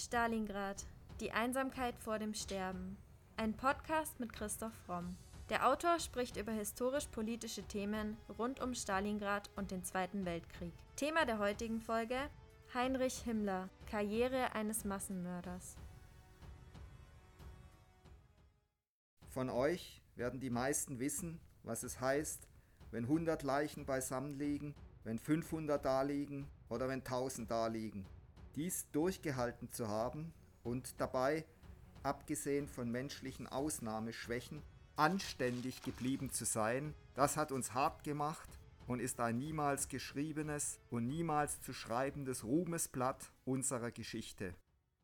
Stalingrad. Die Einsamkeit vor dem Sterben. Ein Podcast mit Christoph Fromm. Der Autor spricht über historisch-politische Themen rund um Stalingrad und den Zweiten Weltkrieg. Thema der heutigen Folge: Heinrich Himmler, Karriere eines Massenmörders. Von euch werden die meisten wissen, was es heißt, wenn 100 Leichen beisammen liegen, wenn 500 da liegen oder wenn 1000 da liegen dies durchgehalten zu haben und dabei, abgesehen von menschlichen Ausnahmeschwächen, anständig geblieben zu sein, das hat uns hart gemacht und ist ein niemals geschriebenes und niemals zu schreibendes Ruhmesblatt unserer Geschichte.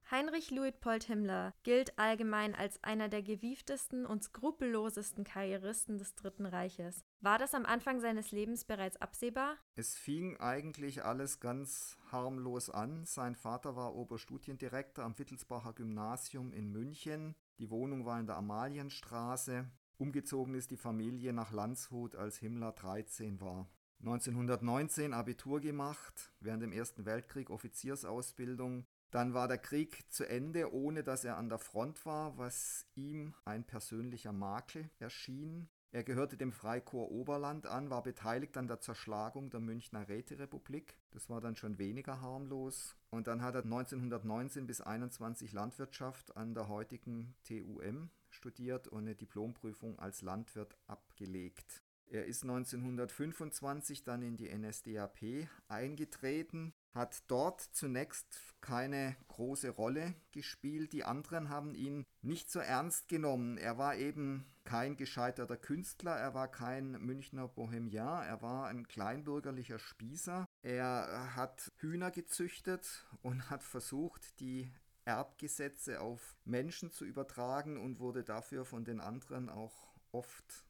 Heinrich Luitpold Himmler gilt allgemein als einer der gewieftesten und skrupellosesten Karrieristen des Dritten Reiches. War das am Anfang seines Lebens bereits absehbar? Es fing eigentlich alles ganz harmlos an. Sein Vater war Oberstudiendirektor am Wittelsbacher Gymnasium in München. Die Wohnung war in der Amalienstraße. Umgezogen ist die Familie nach Landshut, als Himmler 13 war. 1919 Abitur gemacht, während dem Ersten Weltkrieg Offiziersausbildung, dann war der Krieg zu Ende, ohne dass er an der Front war, was ihm ein persönlicher Makel erschien. Er gehörte dem Freikorps Oberland an, war beteiligt an der Zerschlagung der Münchner Räterepublik. Das war dann schon weniger harmlos. Und dann hat er 1919 bis 21 Landwirtschaft an der heutigen TUM studiert und eine Diplomprüfung als Landwirt abgelegt. Er ist 1925 dann in die NSDAP eingetreten, hat dort zunächst keine große Rolle gespielt. Die anderen haben ihn nicht so ernst genommen. Er war eben kein gescheiterter Künstler, er war kein Münchner Bohemian, er war ein kleinbürgerlicher Spießer. Er hat Hühner gezüchtet und hat versucht, die Erbgesetze auf Menschen zu übertragen und wurde dafür von den anderen auch oft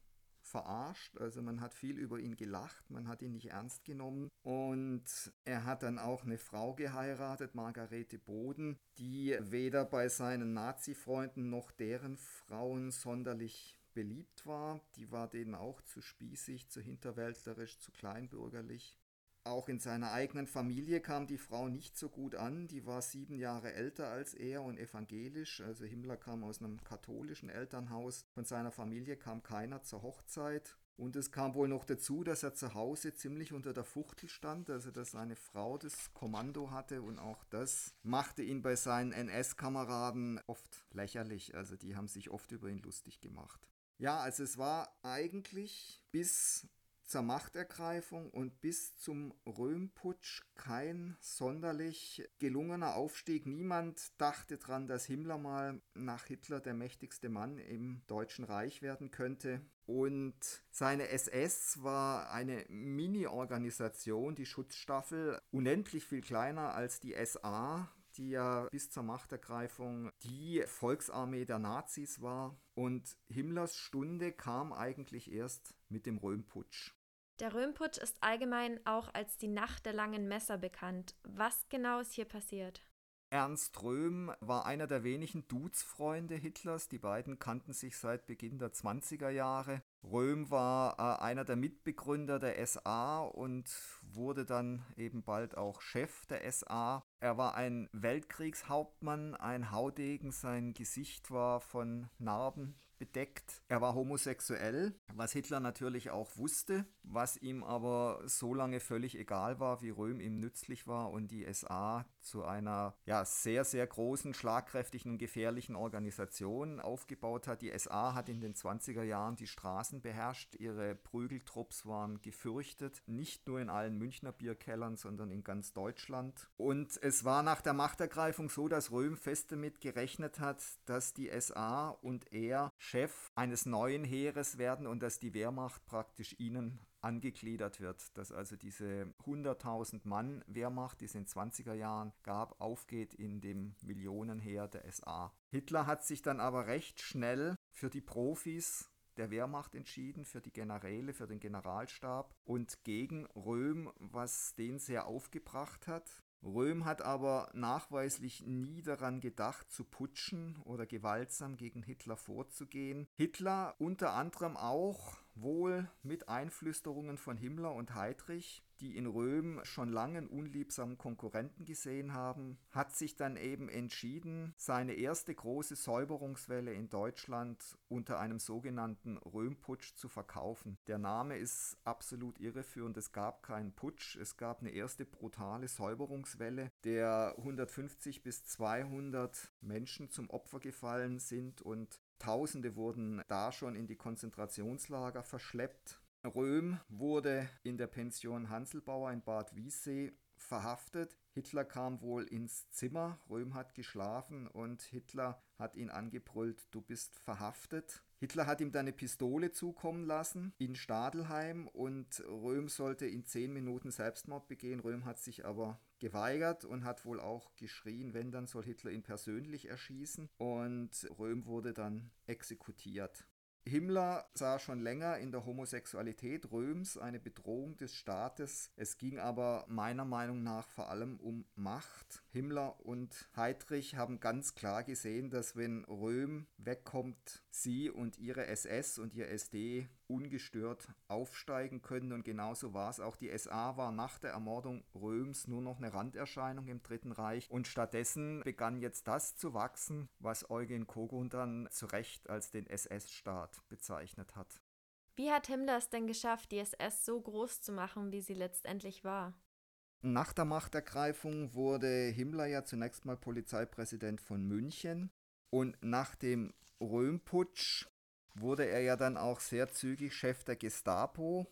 verarscht. Also man hat viel über ihn gelacht, man hat ihn nicht ernst genommen. Und er hat dann auch eine Frau geheiratet, Margarete Boden, die weder bei seinen Nazi-Freunden noch deren Frauen sonderlich beliebt war. Die war denen auch zu spießig, zu hinterwäldlerisch, zu kleinbürgerlich. Auch in seiner eigenen Familie kam die Frau nicht so gut an. Die war sieben Jahre älter als er und evangelisch. Also Himmler kam aus einem katholischen Elternhaus. Von seiner Familie kam keiner zur Hochzeit. Und es kam wohl noch dazu, dass er zu Hause ziemlich unter der Fuchtel stand, also dass seine Frau das Kommando hatte und auch das machte ihn bei seinen NS-Kameraden oft lächerlich. Also die haben sich oft über ihn lustig gemacht. Ja, also es war eigentlich bis zur Machtergreifung und bis zum Röhmputsch kein sonderlich gelungener Aufstieg. Niemand dachte daran, dass Himmler mal nach Hitler der mächtigste Mann im Deutschen Reich werden könnte. Und seine SS war eine Mini-Organisation, die Schutzstaffel, unendlich viel kleiner als die SA, die ja bis zur Machtergreifung die Volksarmee der Nazis war. Und Himmlers Stunde kam eigentlich erst mit dem Röhmputsch. Der Röhmputsch ist allgemein auch als die Nacht der langen Messer bekannt. Was genau ist hier passiert? Ernst Röhm war einer der wenigen Duzfreunde Hitlers. Die beiden kannten sich seit Beginn der 20er Jahre. Röhm war äh, einer der Mitbegründer der SA und wurde dann eben bald auch Chef der SA. Er war ein Weltkriegshauptmann, ein Haudegen, sein Gesicht war von Narben bedeckt. Er war homosexuell, was Hitler natürlich auch wusste, was ihm aber so lange völlig egal war, wie Röhm ihm nützlich war und die SA zu einer ja, sehr, sehr großen, schlagkräftigen und gefährlichen Organisation aufgebaut hat. Die SA hat in den 20er Jahren die Straßen beherrscht, ihre Prügeltrupps waren gefürchtet, nicht nur in allen Münchner Bierkellern, sondern in ganz Deutschland. Und es war nach der Machtergreifung so, dass Röhm fest damit gerechnet hat, dass die SA und er Chef eines neuen Heeres werden und dass die Wehrmacht praktisch ihnen angegliedert wird, dass also diese 100.000 Mann Wehrmacht, die es in den 20er Jahren gab, aufgeht in dem Millionenheer der SA. Hitler hat sich dann aber recht schnell für die Profis der Wehrmacht entschieden, für die Generäle, für den Generalstab und gegen Röhm, was den sehr aufgebracht hat. Röhm hat aber nachweislich nie daran gedacht, zu putschen oder gewaltsam gegen Hitler vorzugehen. Hitler unter anderem auch, wohl mit Einflüsterungen von Himmler und Heydrich, die in Röhm schon lange einen unliebsamen Konkurrenten gesehen haben, hat sich dann eben entschieden, seine erste große Säuberungswelle in Deutschland unter einem sogenannten Röhmputsch zu verkaufen. Der Name ist absolut irreführend. Es gab keinen Putsch, es gab eine erste brutale Säuberungswelle, der 150 bis 200 Menschen zum Opfer gefallen sind und Tausende wurden da schon in die Konzentrationslager verschleppt. Röhm wurde in der Pension Hanselbauer in Bad Wiessee verhaftet. Hitler kam wohl ins Zimmer, Röhm hat geschlafen und Hitler hat ihn angebrüllt, du bist verhaftet. Hitler hat ihm dann eine Pistole zukommen lassen in Stadelheim und Röhm sollte in zehn Minuten Selbstmord begehen. Röhm hat sich aber geweigert und hat wohl auch geschrien, wenn dann soll Hitler ihn persönlich erschießen und Röhm wurde dann exekutiert. Himmler sah schon länger in der Homosexualität Röms eine Bedrohung des Staates. Es ging aber meiner Meinung nach vor allem um Macht. Himmler und Heydrich haben ganz klar gesehen, dass wenn Röhm wegkommt, sie und ihre SS und ihr SD ungestört aufsteigen können. Und genauso war es auch. Die SA war nach der Ermordung Röms nur noch eine Randerscheinung im Dritten Reich. Und stattdessen begann jetzt das zu wachsen, was Eugen Kogun dann zu Recht als den SS-Staat bezeichnet hat. Wie hat Himmler es denn geschafft, die SS so groß zu machen, wie sie letztendlich war? Nach der Machtergreifung wurde Himmler ja zunächst mal Polizeipräsident von München und nach dem Röhmputsch wurde er ja dann auch sehr zügig Chef der Gestapo.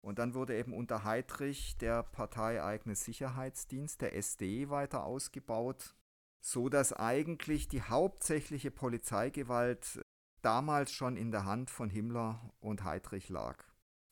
Und dann wurde eben unter Heydrich der parteieigene Sicherheitsdienst, der SD, weiter ausgebaut, so dass eigentlich die hauptsächliche Polizeigewalt damals schon in der Hand von Himmler und Heydrich lag.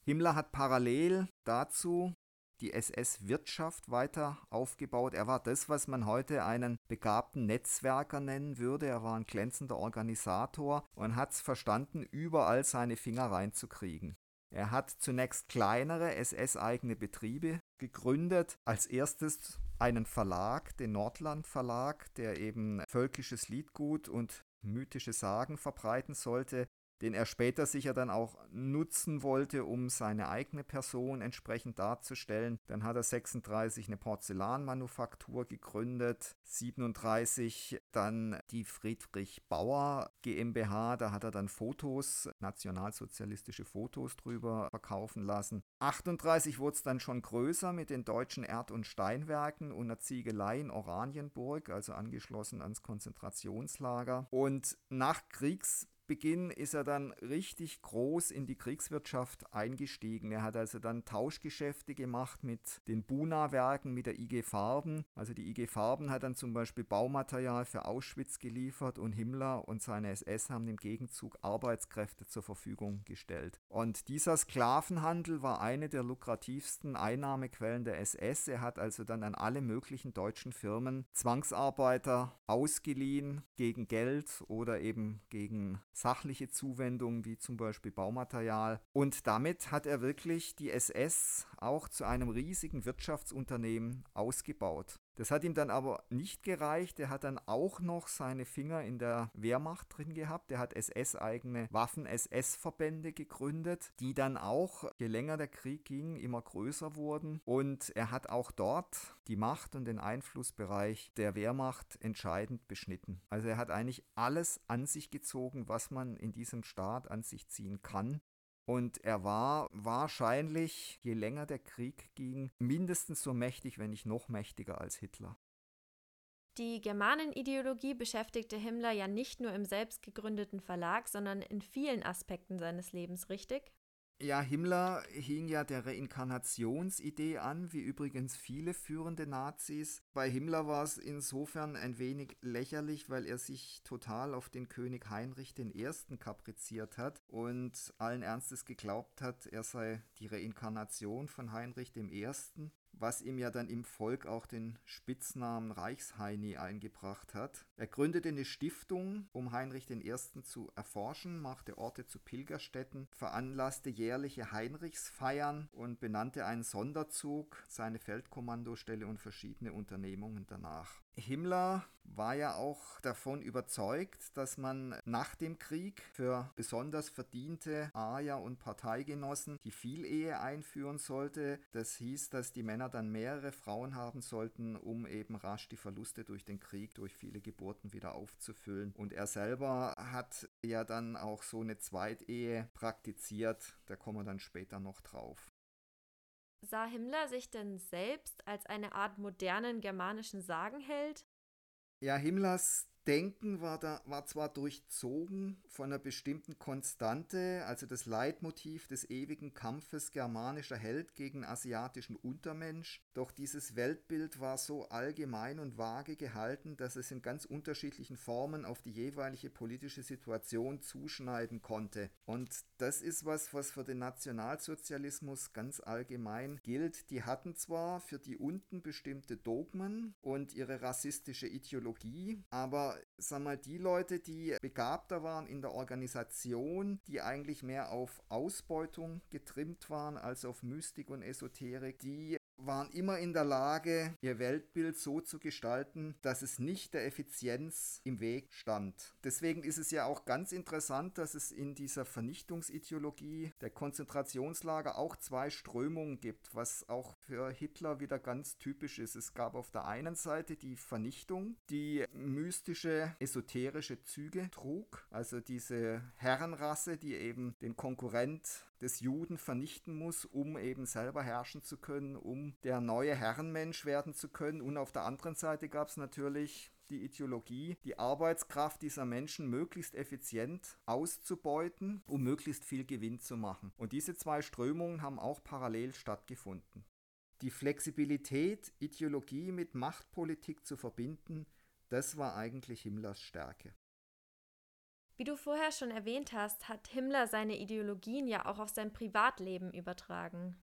Himmler hat parallel dazu die SS-Wirtschaft weiter aufgebaut. Er war das, was man heute einen begabten Netzwerker nennen würde. Er war ein glänzender Organisator und hat es verstanden, überall seine Finger reinzukriegen. Er hat zunächst kleinere SS-eigene Betriebe gegründet. Als erstes einen Verlag, den Nordland Verlag, der eben völkisches Liedgut und mythische Sagen verbreiten sollte den er später sicher dann auch nutzen wollte, um seine eigene Person entsprechend darzustellen. Dann hat er 36 eine Porzellanmanufaktur gegründet, 37 dann die Friedrich Bauer GmbH, da hat er dann Fotos, nationalsozialistische Fotos drüber verkaufen lassen. 38 wurde es dann schon größer mit den deutschen Erd- und Steinwerken und einer Ziegelei in Oranienburg, also angeschlossen ans Konzentrationslager. Und nach Kriegs Beginn ist er dann richtig groß in die Kriegswirtschaft eingestiegen. Er hat also dann Tauschgeschäfte gemacht mit den Buna-Werken, mit der IG Farben. Also die IG Farben hat dann zum Beispiel Baumaterial für Auschwitz geliefert und Himmler und seine SS haben im Gegenzug Arbeitskräfte zur Verfügung gestellt. Und dieser Sklavenhandel war eine der lukrativsten Einnahmequellen der SS. Er hat also dann an alle möglichen deutschen Firmen Zwangsarbeiter ausgeliehen gegen Geld oder eben gegen sachliche Zuwendungen wie zum Beispiel Baumaterial. Und damit hat er wirklich die SS auch zu einem riesigen Wirtschaftsunternehmen ausgebaut. Das hat ihm dann aber nicht gereicht. Er hat dann auch noch seine Finger in der Wehrmacht drin gehabt. Er hat SS-eigene Waffen-SS-Verbände gegründet, die dann auch, je länger der Krieg ging, immer größer wurden. Und er hat auch dort die Macht und den Einflussbereich der Wehrmacht entscheidend beschnitten. Also er hat eigentlich alles an sich gezogen, was man in diesem Staat an sich ziehen kann. Und er war wahrscheinlich, je länger der Krieg ging, mindestens so mächtig, wenn nicht noch mächtiger als Hitler. Die Germanenideologie beschäftigte Himmler ja nicht nur im selbst gegründeten Verlag, sondern in vielen Aspekten seines Lebens, richtig? Ja, Himmler hing ja der Reinkarnationsidee an, wie übrigens viele führende Nazis. Bei Himmler war es insofern ein wenig lächerlich, weil er sich total auf den König Heinrich I. kapriziert hat und allen Ernstes geglaubt hat, er sei die Reinkarnation von Heinrich I was ihm ja dann im Volk auch den Spitznamen Reichsheini eingebracht hat. Er gründete eine Stiftung, um Heinrich I. zu erforschen, machte Orte zu Pilgerstätten, veranlasste jährliche Heinrichsfeiern und benannte einen Sonderzug, seine Feldkommandostelle und verschiedene Unternehmungen danach. Himmler war ja auch davon überzeugt, dass man nach dem Krieg für besonders verdiente Aja und Parteigenossen die Vielehe einführen sollte. Das hieß, dass die Männer dann mehrere Frauen haben sollten, um eben rasch die Verluste durch den Krieg, durch viele Geburten wieder aufzufüllen. Und er selber hat ja dann auch so eine Zweitehe praktiziert. Da kommen wir dann später noch drauf. Sah Himmler sich denn selbst als eine Art modernen germanischen Sagenheld? Ja, Himmlers Denken war, da, war zwar durchzogen von einer bestimmten Konstante, also das Leitmotiv des ewigen Kampfes germanischer Held gegen asiatischen Untermensch, doch dieses Weltbild war so allgemein und vage gehalten, dass es in ganz unterschiedlichen Formen auf die jeweilige politische Situation zuschneiden konnte. Und das ist was, was für den Nationalsozialismus ganz allgemein gilt. Die hatten zwar für die unten bestimmte Dogmen und ihre rassistische Ideologie, aber sag mal, die Leute, die begabter waren in der Organisation, die eigentlich mehr auf Ausbeutung getrimmt waren als auf Mystik und Esoterik, die waren immer in der Lage, ihr Weltbild so zu gestalten, dass es nicht der Effizienz im Weg stand. Deswegen ist es ja auch ganz interessant, dass es in dieser Vernichtungsideologie der Konzentrationslager auch zwei Strömungen gibt, was auch für Hitler wieder ganz typisch ist. Es gab auf der einen Seite die Vernichtung, die mystische, esoterische Züge trug, also diese Herrenrasse, die eben den Konkurrent des Juden vernichten muss, um eben selber herrschen zu können, um der neue Herrenmensch werden zu können. Und auf der anderen Seite gab es natürlich die Ideologie, die Arbeitskraft dieser Menschen möglichst effizient auszubeuten, um möglichst viel Gewinn zu machen. Und diese zwei Strömungen haben auch parallel stattgefunden. Die Flexibilität, Ideologie mit Machtpolitik zu verbinden, das war eigentlich Himmlers Stärke. Wie du vorher schon erwähnt hast, hat Himmler seine Ideologien ja auch auf sein Privatleben übertragen.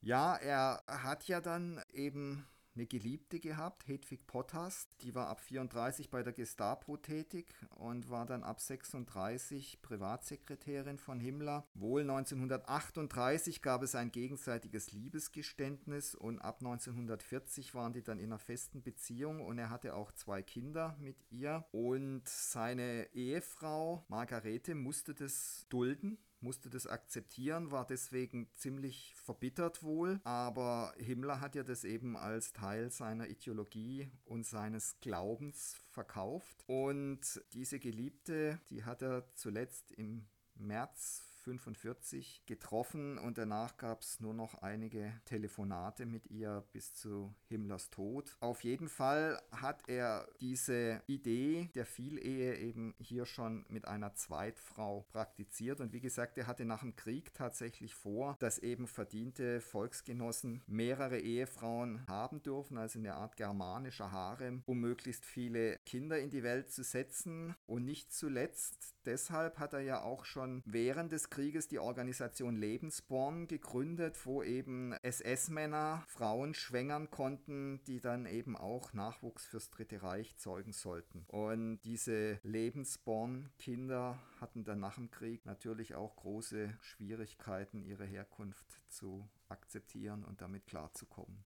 Ja, er hat ja dann eben eine Geliebte gehabt, Hedwig Potthast. Die war ab 34 bei der Gestapo tätig und war dann ab 36 Privatsekretärin von Himmler. Wohl 1938 gab es ein gegenseitiges Liebesgeständnis und ab 1940 waren die dann in einer festen Beziehung und er hatte auch zwei Kinder mit ihr und seine Ehefrau Margarete musste das dulden musste das akzeptieren, war deswegen ziemlich verbittert wohl, aber Himmler hat ja das eben als Teil seiner Ideologie und seines Glaubens verkauft. Und diese Geliebte, die hat er zuletzt im März 45 getroffen und danach gab es nur noch einige Telefonate mit ihr bis zu Himmlers Tod. Auf jeden Fall hat er diese Idee der Vielehe eben hier schon mit einer Zweitfrau praktiziert und wie gesagt, er hatte nach dem Krieg tatsächlich vor, dass eben verdiente Volksgenossen mehrere Ehefrauen haben dürfen, also eine Art germanischer Harem, um möglichst viele Kinder in die Welt zu setzen und nicht zuletzt deshalb hat er ja auch schon während des Krieges die Organisation Lebensborn gegründet, wo eben SS-Männer Frauen schwängern konnten, die dann eben auch Nachwuchs fürs Dritte Reich zeugen sollten. Und diese Lebensborn-Kinder hatten dann nach dem Krieg natürlich auch große Schwierigkeiten, ihre Herkunft zu akzeptieren und damit klarzukommen.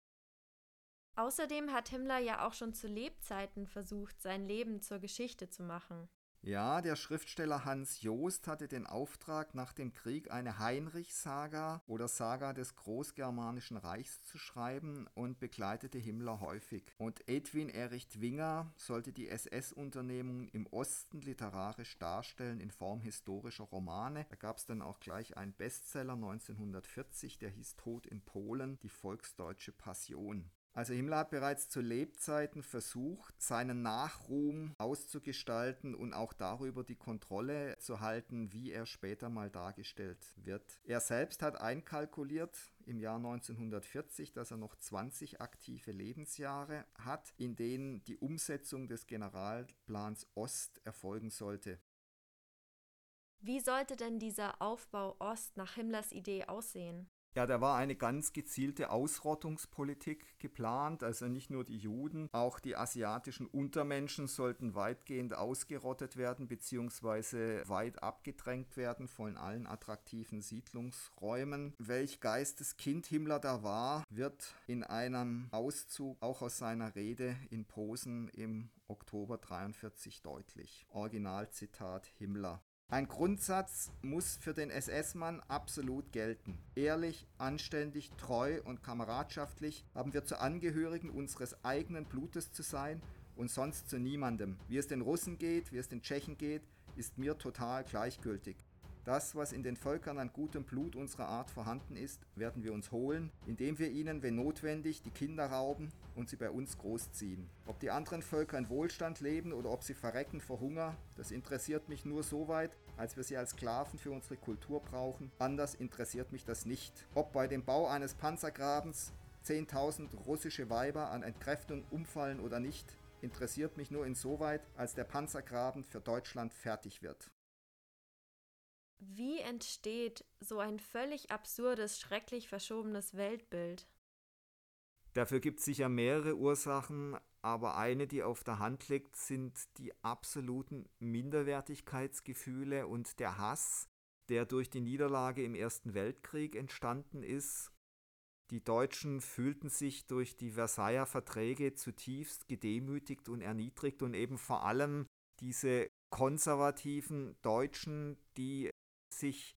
Außerdem hat Himmler ja auch schon zu Lebzeiten versucht, sein Leben zur Geschichte zu machen. Ja, der Schriftsteller Hans Joost hatte den Auftrag, nach dem Krieg eine Heinrich-Saga oder Saga des Großgermanischen Reichs zu schreiben und begleitete Himmler häufig. Und Edwin Erich Dwinger sollte die SS-Unternehmung im Osten literarisch darstellen in Form historischer Romane. Da gab es dann auch gleich einen Bestseller 1940, der hieß Tod in Polen, die volksdeutsche Passion. Also Himmler hat bereits zu Lebzeiten versucht, seinen Nachruhm auszugestalten und auch darüber die Kontrolle zu halten, wie er später mal dargestellt wird. Er selbst hat einkalkuliert im Jahr 1940, dass er noch 20 aktive Lebensjahre hat, in denen die Umsetzung des Generalplans Ost erfolgen sollte. Wie sollte denn dieser Aufbau Ost nach Himmlers Idee aussehen? Ja, da war eine ganz gezielte Ausrottungspolitik geplant. Also nicht nur die Juden, auch die asiatischen Untermenschen sollten weitgehend ausgerottet werden bzw. weit abgedrängt werden von allen attraktiven Siedlungsräumen. Welch Geisteskind Himmler da war, wird in einem Auszug auch aus seiner Rede in Posen im Oktober 43 deutlich. Originalzitat Himmler. Ein Grundsatz muss für den SS-Mann absolut gelten. Ehrlich, anständig, treu und kameradschaftlich haben wir zu Angehörigen unseres eigenen Blutes zu sein und sonst zu niemandem. Wie es den Russen geht, wie es den Tschechen geht, ist mir total gleichgültig. Das, was in den Völkern an gutem Blut unserer Art vorhanden ist, werden wir uns holen, indem wir ihnen, wenn notwendig, die Kinder rauben und sie bei uns großziehen. Ob die anderen Völker in Wohlstand leben oder ob sie verrecken vor Hunger, das interessiert mich nur so weit, als wir sie als Sklaven für unsere Kultur brauchen. Anders interessiert mich das nicht. Ob bei dem Bau eines Panzergrabens 10.000 russische Weiber an Entkräftung umfallen oder nicht, interessiert mich nur insoweit, als der Panzergraben für Deutschland fertig wird. Wie entsteht so ein völlig absurdes, schrecklich verschobenes Weltbild? Dafür gibt es sicher mehrere Ursachen, aber eine, die auf der Hand liegt, sind die absoluten Minderwertigkeitsgefühle und der Hass, der durch die Niederlage im Ersten Weltkrieg entstanden ist. Die Deutschen fühlten sich durch die Versailler Verträge zutiefst gedemütigt und erniedrigt und eben vor allem diese konservativen Deutschen, die sich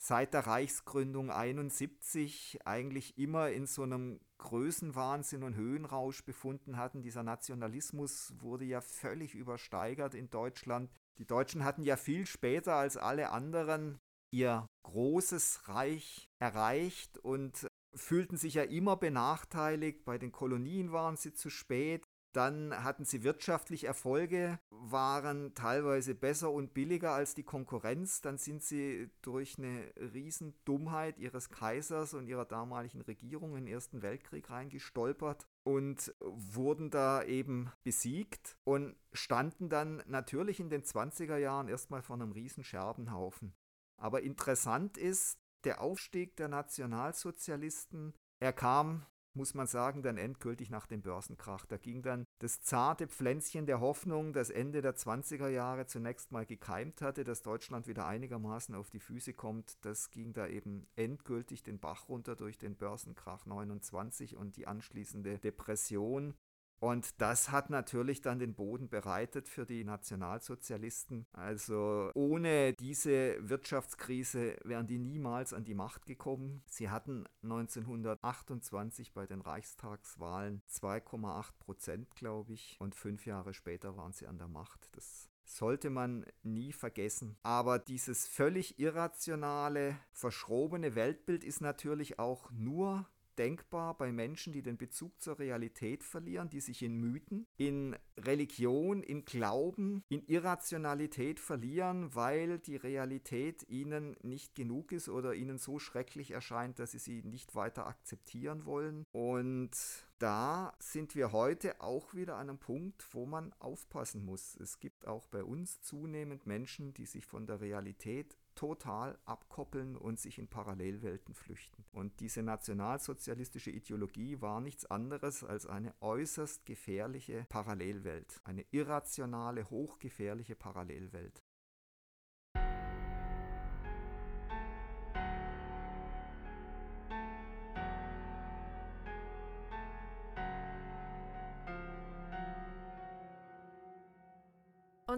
seit der Reichsgründung 71 eigentlich immer in so einem Größenwahnsinn und Höhenrausch befunden hatten. Dieser Nationalismus wurde ja völlig übersteigert in Deutschland. Die Deutschen hatten ja viel später als alle anderen ihr großes Reich erreicht und fühlten sich ja immer benachteiligt. Bei den Kolonien waren sie zu spät. Dann hatten sie wirtschaftlich Erfolge, waren teilweise besser und billiger als die Konkurrenz. Dann sind sie durch eine Riesendummheit ihres Kaisers und ihrer damaligen Regierung in den Ersten Weltkrieg reingestolpert und wurden da eben besiegt und standen dann natürlich in den 20er Jahren erstmal vor einem riesen Scherbenhaufen. Aber interessant ist, der Aufstieg der Nationalsozialisten, er kam muss man sagen, dann endgültig nach dem Börsenkrach. Da ging dann das zarte Pflänzchen der Hoffnung, das Ende der 20er Jahre zunächst mal gekeimt hatte, dass Deutschland wieder einigermaßen auf die Füße kommt. Das ging da eben endgültig den Bach runter durch den Börsenkrach 29 und die anschließende Depression. Und das hat natürlich dann den Boden bereitet für die Nationalsozialisten. Also ohne diese Wirtschaftskrise wären die niemals an die Macht gekommen. Sie hatten 1928 bei den Reichstagswahlen 2,8 Prozent, glaube ich. Und fünf Jahre später waren sie an der Macht. Das sollte man nie vergessen. Aber dieses völlig irrationale, verschrobene Weltbild ist natürlich auch nur denkbar bei Menschen, die den Bezug zur Realität verlieren, die sich in Mythen, in Religion, in Glauben, in Irrationalität verlieren, weil die Realität ihnen nicht genug ist oder ihnen so schrecklich erscheint, dass sie sie nicht weiter akzeptieren wollen. Und da sind wir heute auch wieder an einem Punkt, wo man aufpassen muss. Es gibt auch bei uns zunehmend Menschen, die sich von der Realität total abkoppeln und sich in Parallelwelten flüchten. Und diese nationalsozialistische Ideologie war nichts anderes als eine äußerst gefährliche Parallelwelt, eine irrationale, hochgefährliche Parallelwelt.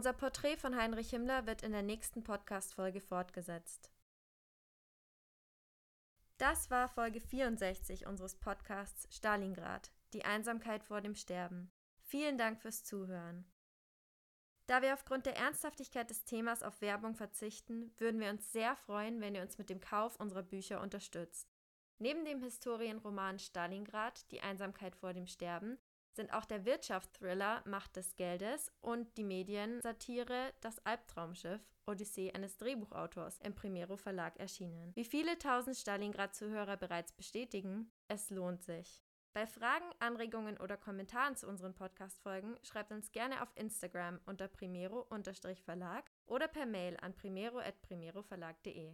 Unser Porträt von Heinrich Himmler wird in der nächsten Podcast-Folge fortgesetzt. Das war Folge 64 unseres Podcasts Stalingrad, die Einsamkeit vor dem Sterben. Vielen Dank fürs Zuhören. Da wir aufgrund der Ernsthaftigkeit des Themas auf Werbung verzichten, würden wir uns sehr freuen, wenn ihr uns mit dem Kauf unserer Bücher unterstützt. Neben dem Historienroman Stalingrad, die Einsamkeit vor dem Sterben, sind auch der Wirtschaftsthriller Macht des Geldes und die Mediensatire Das Albtraumschiff Odyssee eines Drehbuchautors im Primero Verlag erschienen. Wie viele tausend Stalingrad-Zuhörer bereits bestätigen, es lohnt sich. Bei Fragen, Anregungen oder Kommentaren zu unseren Podcast-Folgen schreibt uns gerne auf Instagram unter primero-verlag oder per Mail an primero.primeroverlag.de.